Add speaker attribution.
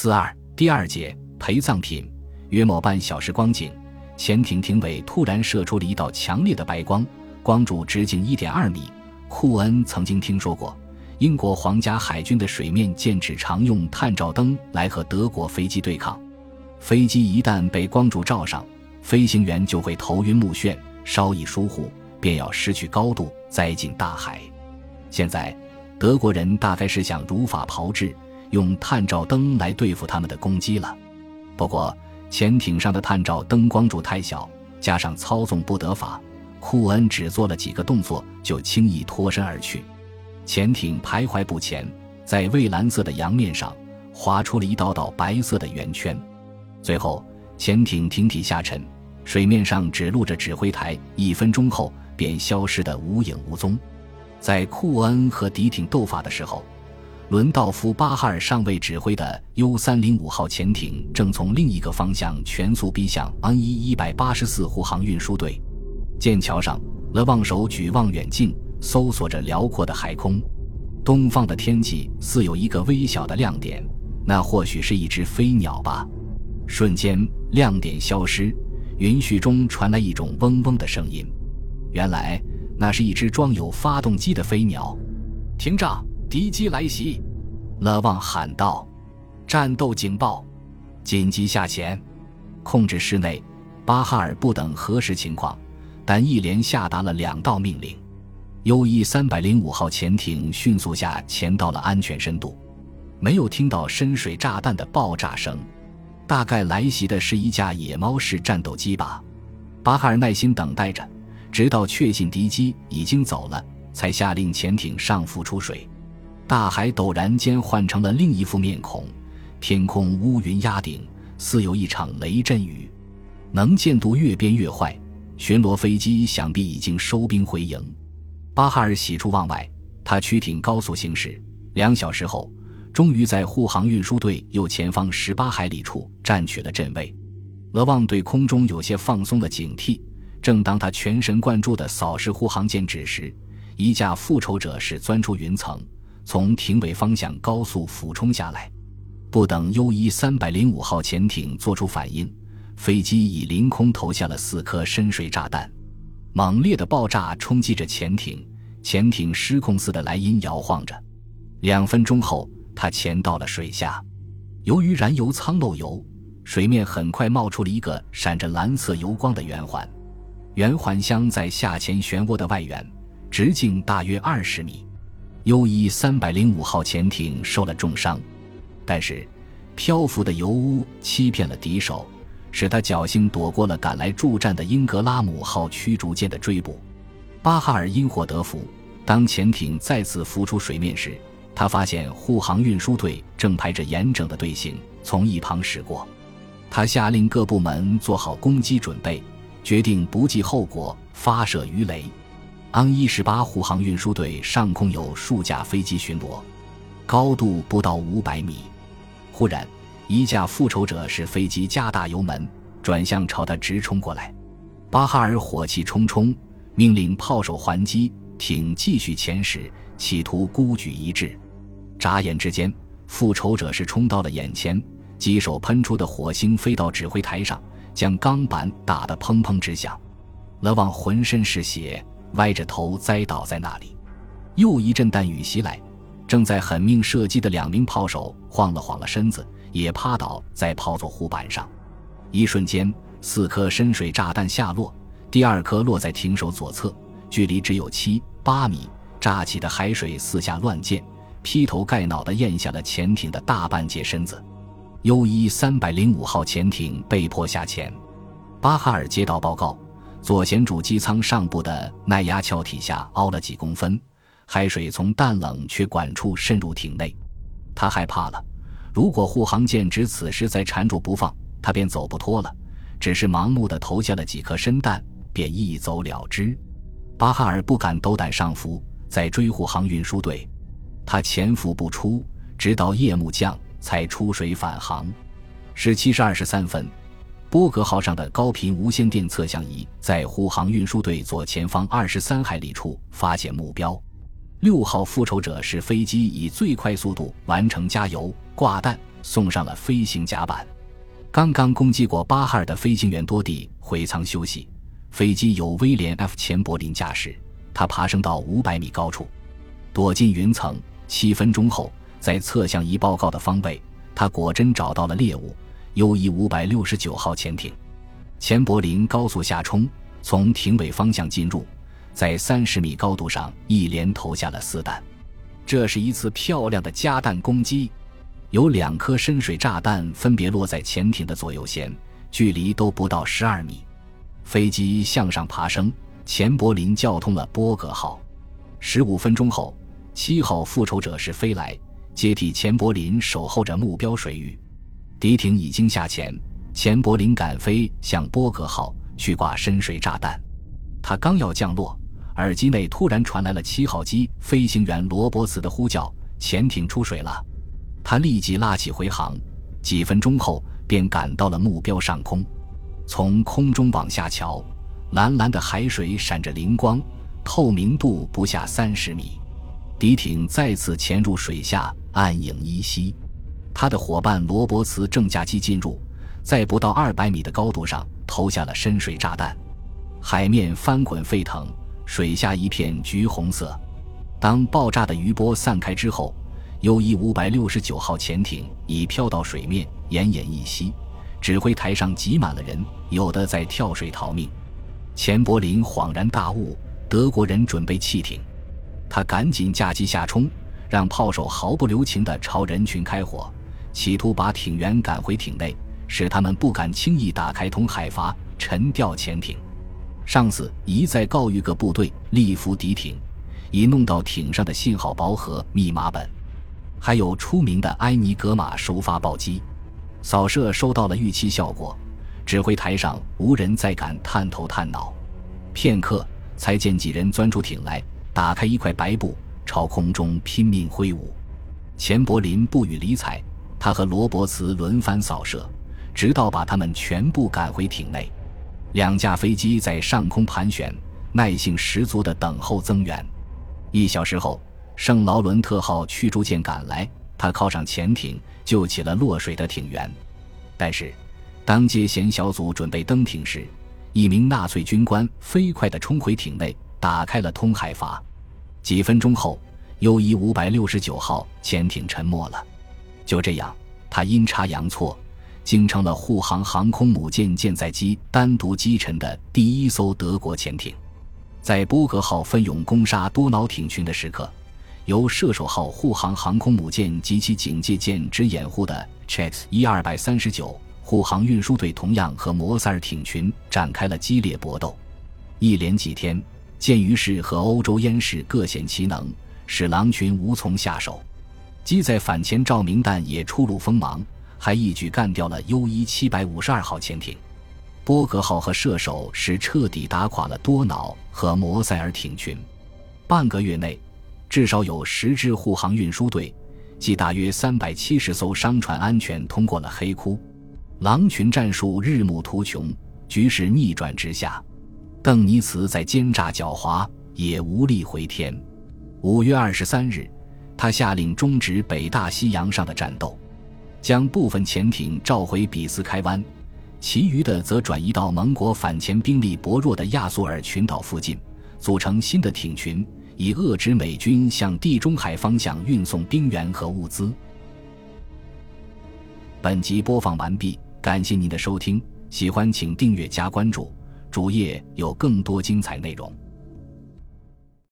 Speaker 1: 四二第二节陪葬品，约莫半小时光景，潜艇艇尾突然射出了一道强烈的白光，光柱直径一点二米。库恩曾经听说过，英国皇家海军的水面舰只常用探照灯来和德国飞机对抗。飞机一旦被光柱照上，飞行员就会头晕目眩，稍一疏忽便要失去高度，栽进大海。现在，德国人大概是想如法炮制。用探照灯来对付他们的攻击了。不过，潜艇上的探照灯光柱太小，加上操纵不得法，库恩只做了几个动作就轻易脱身而去。潜艇徘徊不前，在蔚蓝色的洋面上划出了一道道白色的圆圈。最后，潜艇艇体下沉，水面上只露着指挥台，一分钟后便消失得无影无踪。在库恩和敌艇斗法的时候。伦道夫·巴哈尔上尉指挥的 U-305 号潜艇正从另一个方向全速逼向 N-1-184 护航运输队。剑桥上，勒望手举望远镜搜索着辽阔的海空。东方的天际似有一个微小的亮点，那或许是一只飞鸟吧。瞬间，亮点消失，云絮中传来一种嗡嗡的声音。原来，那是一只装有发动机的飞鸟。停仗！敌机来袭，勒旺喊道：“战斗警报，紧急下潜，控制室内。”巴哈尔不等核实情况，但一连下达了两道命令。U-1 三百零五号潜艇迅速下潜到了安全深度，没有听到深水炸弹的爆炸声，大概来袭的是一架野猫式战斗机吧。巴哈尔耐心等待着，直到确信敌机已经走了，才下令潜艇上浮出水。大海陡然间换成了另一副面孔，天空乌云压顶，似有一场雷阵雨。能见度越变越坏，巡逻飞机想必已经收兵回营。巴哈尔喜出望外，他驱艇高速行驶，两小时后，终于在护航运输队右前方十八海里处占取了阵位。勒旺对空中有些放松了警惕。正当他全神贯注地扫视护航舰只时，一架复仇者是钻出云层。从艇尾方向高速俯冲下来，不等 U-1 三百零五号潜艇做出反应，飞机已凌空投下了四颗深水炸弹。猛烈的爆炸冲击着潜艇，潜艇失控似的来阴摇晃着。两分钟后，它潜到了水下。由于燃油舱漏油，水面很快冒出了一个闪着蓝色油光的圆环。圆环镶在下潜漩涡的外缘，直径大约二十米。U-1 三百零五号潜艇受了重伤，但是漂浮的油污欺骗了敌手，使他侥幸躲过了赶来助战的英格拉姆号驱逐舰的追捕。巴哈尔因祸得福，当潜艇再次浮出水面时，他发现护航运输队正排着严整的队形从一旁驶过。他下令各部门做好攻击准备，决定不计后果发射鱼雷。当一十八护航运输队上空有数架飞机巡逻，高度不到五百米。忽然，一架复仇者式飞机加大油门，转向朝他直冲过来。巴哈尔火气冲冲，命令炮手还击，艇继续前驶，企图孤举一掷。眨眼之间，复仇者是冲到了眼前，机手喷出的火星飞到指挥台上，将钢板打得砰砰直响。勒旺浑身是血。歪着头栽倒在那里，又一阵弹雨袭来，正在狠命射击的两名炮手晃了晃了身子，也趴倒在炮座护板上。一瞬间，四颗深水炸弹下落，第二颗落在艇首左侧，距离只有七八米。炸起的海水四下乱溅，劈头盖脑地咽下了潜艇的大半截身子。U-1 三百零五号潜艇被迫下潜。巴哈尔接到报告。左舷主机舱上部的耐压壳体下凹了几公分，海水从淡冷却管处渗入艇内。他害怕了，如果护航舰只此时再缠住不放，他便走不脱了。只是盲目的投下了几颗深弹，便一走了之。巴哈尔不敢斗胆上浮，在追护航运输队。他潜伏不出，直到夜幕降才出水返航。十七时二十三分。波格号上的高频无线电测向仪在护航运输队左前方二十三海里处发现目标。六号复仇者是飞机以最快速度完成加油、挂弹、送上了飞行甲板。刚刚攻击过巴哈尔的飞行员多地回舱休息。飞机由威廉 ·F· 钱柏林驾驶，他爬升到五百米高处，躲进云层。七分钟后，在测向仪报告的方位，他果真找到了猎物 ——U·1 五百六十九号潜艇。钱柏林高速下冲，从艇尾方向进入，在三十米高度上一连投下了四弹。这是一次漂亮的加弹攻击，有两颗深水炸弹分别落在潜艇的左右舷，距离都不到十二米。飞机向上爬升，钱柏林叫通了波格号。十五分钟后，七号复仇者是飞来接替钱柏林，守候着目标水域。敌艇已经下潜，钱柏林赶飞向波格号去挂深水炸弹。他刚要降落，耳机内突然传来了七号机飞行员罗伯茨的呼叫：“潜艇出水了。”他立即拉起回航，几分钟后便赶到了目标上空。从空中往下瞧，蓝蓝的海水闪着灵光，透明度不下三十米。敌艇再次潜入水下，暗影依稀。他的伙伴罗伯茨正驾机进入，在不到二百米的高度上投下了深水炸弹，海面翻滚沸腾，水下一片橘红色。当爆炸的余波散开之后，U-1 五百六十九号潜艇已飘到水面，奄奄一息。指挥台上挤满了人，有的在跳水逃命。钱柏林恍然大悟：德国人准备弃艇。他赶紧驾机下冲，让炮手毫不留情地朝人群开火，企图把艇员赶回艇内，使他们不敢轻易打开通海阀，沉掉潜艇。上司一再告谕各部队立伏敌艇，以弄到艇上的信号包和密码本，还有出名的埃尼格玛收发报机。扫射收到了预期效果，指挥台上无人再敢探头探脑。片刻，才见几人钻出艇来，打开一块白布，朝空中拼命挥舞。钱柏林不予理睬，他和罗伯茨轮番扫射，直到把他们全部赶回艇内。两架飞机在上空盘旋，耐性十足地等候增援。一小时后，圣劳伦特号驱逐舰赶来。他靠上潜艇，救起了落水的艇员。但是，当接舷小组准备登艇时，一名纳粹军官飞快地冲回艇内，打开了通海阀。几分钟后，U-1 五百六十九号潜艇沉没了。就这样，他阴差阳错，竟成了护航航空母舰舰载机单独击沉的第一艘德国潜艇。在波格号奋勇攻杀多瑙艇群的时刻。由射手号护航航空母舰及其警戒舰只掩护的 c h e s 一二百三十九护航运输队同样和摩塞尔艇群展开了激烈搏斗。一连几天，鉴于是和欧洲烟士各显其能，使狼群无从下手。机载反潜照明弹也初露锋芒，还一举干掉了 U 一七百五十二号潜艇。波格号和射手是彻底打垮了多瑙和摩塞尔艇群。半个月内。至少有十支护航运输队，即大约三百七十艘商船安全通过了黑窟。狼群战术日暮途穷，局势逆转之下，邓尼茨在奸诈狡猾，也无力回天。五月二十三日，他下令终止北大西洋上的战斗，将部分潜艇召回比斯开湾，其余的则转移到盟国反潜兵力薄弱的亚速尔群岛附近，组成新的艇群。以遏制美军向地中海方向运送兵员和物资。本集播放完毕，感谢您的收听，喜欢请订阅加关注，主页有更多精彩内容。